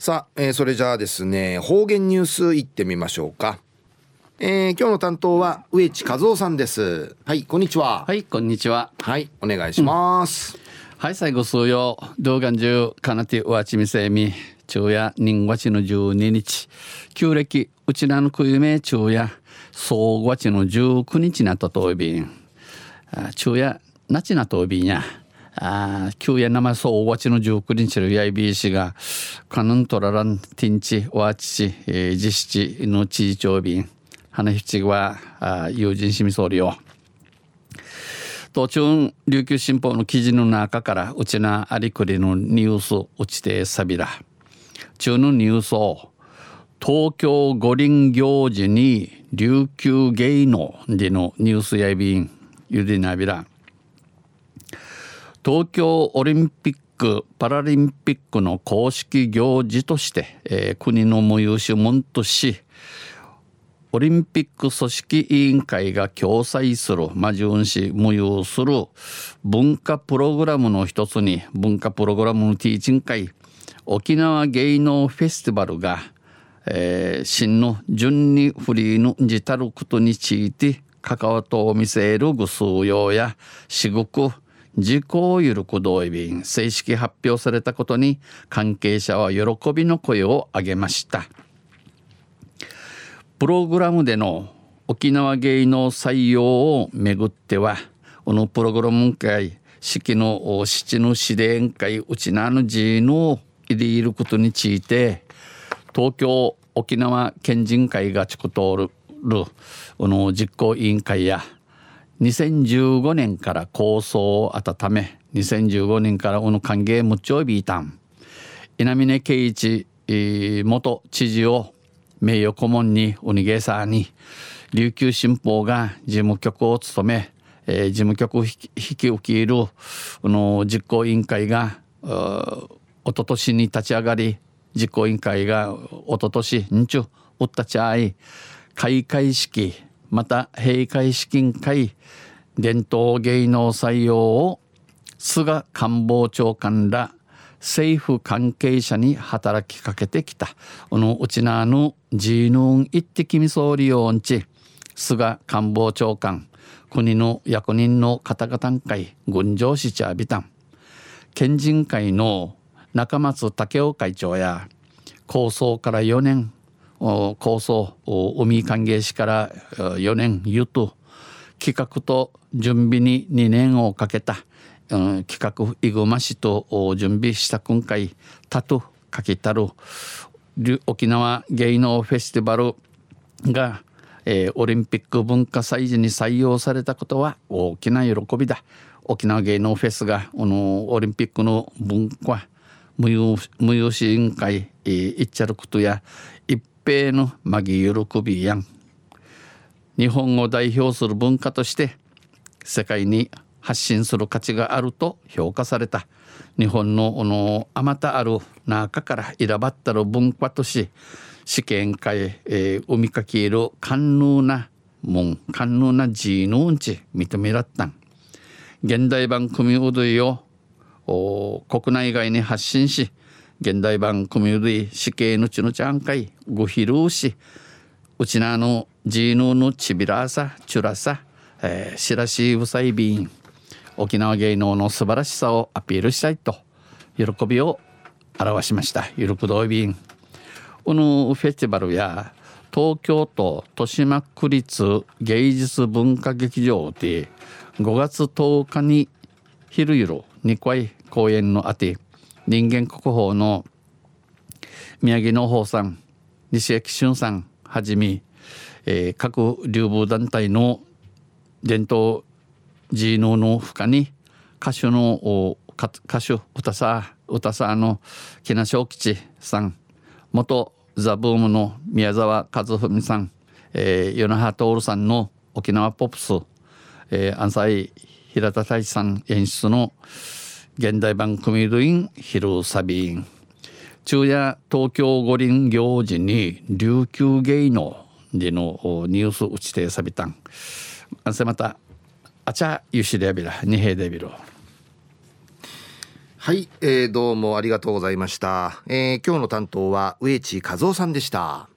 さあ、えー、それじゃあですね方言ニュースいってみましょうか、えー、今日の担当は植地和夫さんです。はいこんにちは。はいこんにちは。はいお願いします、うん、はい最後数曜動画中かなてうわちみせみ昼夜人月の12日。旧暦うちなのくゆめ昼夜総月の19日なったといびん。昼夜なちなといびんやあ旧夜生そうおわちの19日のやいびいしがカヌントラランティンチワチチ、えー、実質の地長便花ひちは友人しみそうりよ。途中琉球新報の記事の中からうちなありくりのニュースうちてさびら。中のニュースを東京五輪行事に琉球芸能でのニュースやいびんゆでなびら。東京オリンピック・パラリンピックの公式行事として、えー、国の無有種門としオリンピック組織委員会が共催するマジュン市無有する文化プログラムの一つに文化プログラムのティーチン会沖縄芸能フェスティバルが、えー、真の順にフリーの自たることについて関わとを見せるぐ数用や至極自公ゆるく同意便正式発表されたことに関係者は喜びの声を上げました。プログラムでの沖縄芸能採用をめぐってはこのプログラム会式の七の指令会うちなの字の入りいることについて東京沖縄県人会が地区通るこの実行委員会や2015年から構想を温め2015年からこの歓迎無調ビータン稲峰圭一元知事を名誉顧問におにげさに琉球新報が事務局を務め、えー、事務局を引き受けるの実行委員会がおととしに立ち上がり実行委員会がおととしんちゅうったちゃい開会式また閉会資金会伝統芸能採用を菅官房長官ら政府関係者に働きかけてきた。このうちなのジーヌン一滴み総理用んち菅官房長官国の役人の方々会群青市茶ビタン県人会の中松武雄会長や構想から4年構想海歓迎士から4年ゆと企画と準備に2年をかけた、うん、企画イグマ市と準備した今回タトかけたる沖縄芸能フェスティバルが、えー、オリンピック文化祭事に採用されたことは大きな喜びだ。沖縄芸能フェスがこのオリンピックの文化無有無有委員会、えー、いっちゃることや一平のまぎ喜びやん。日本を代表する文化として世界に発信する価値があると評価された。日本のあまたある中から選ばったる文化とし試験会、えー、みかける寛容なもん寛容な自のうんち認めらったん。現代版組うどいを国内外に発信し現代版組類死刑のちのちゃんかいごひるうしうちなのジーヌのちびらさちゅらさ、えー、しらしうさいびん沖縄芸能の素晴らしさをアピールしたいと喜びを表しました。ゆるくどいびん。このフェスティバルや東京都豊島区立芸術文化劇場で5月10日に昼夜2回公演のあて人間国宝の宮城農法さん西駅俊さんはじめ、えー、各流舞団体の伝統寺能の負荷に歌手の歌手歌さ歌さの木梨正吉さん元ザ・ブームの宮沢和文さん、えー、与那覇徹さんの沖縄ポップス、えー、安西平田太一さん演出の現代版組類昼サビン。昼夜東京五輪行事に琉球芸能でのニュース打ちてさびたん。あせまたあちゃゆしレビラ二平デビルはい、えー、どうもありがとうございました、えー、今日の担当は植地和夫さんでした。